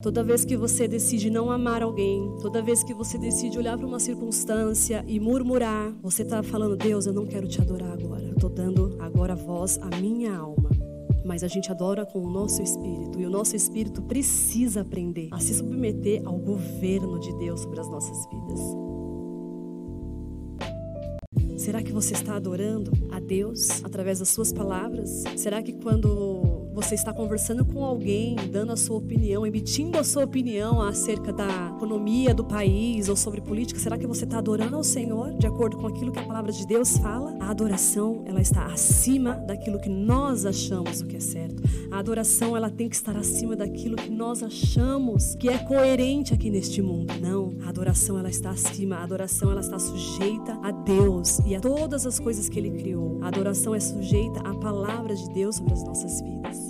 Toda vez que você decide não amar alguém, toda vez que você decide olhar para uma circunstância e murmurar, você está falando: Deus, eu não quero te adorar agora. Estou dando agora voz à minha alma. Mas a gente adora com o nosso espírito e o nosso espírito precisa aprender a se submeter ao governo de Deus sobre as nossas vidas. Será que você está adorando a Deus através das suas palavras? Será que quando você está conversando com alguém, dando a sua opinião, emitindo a sua opinião acerca da economia do país ou sobre política, será que você está adorando ao Senhor de acordo com aquilo que a palavra de Deus fala? A adoração, ela está acima daquilo que nós achamos o que é certo. A adoração, ela tem que estar acima daquilo que nós achamos que é coerente aqui neste mundo. Não, a adoração, ela está acima. A adoração, ela está sujeita a Deus e a todas as coisas que ele criou. A adoração é sujeita à palavra de Deus sobre as nossas vidas.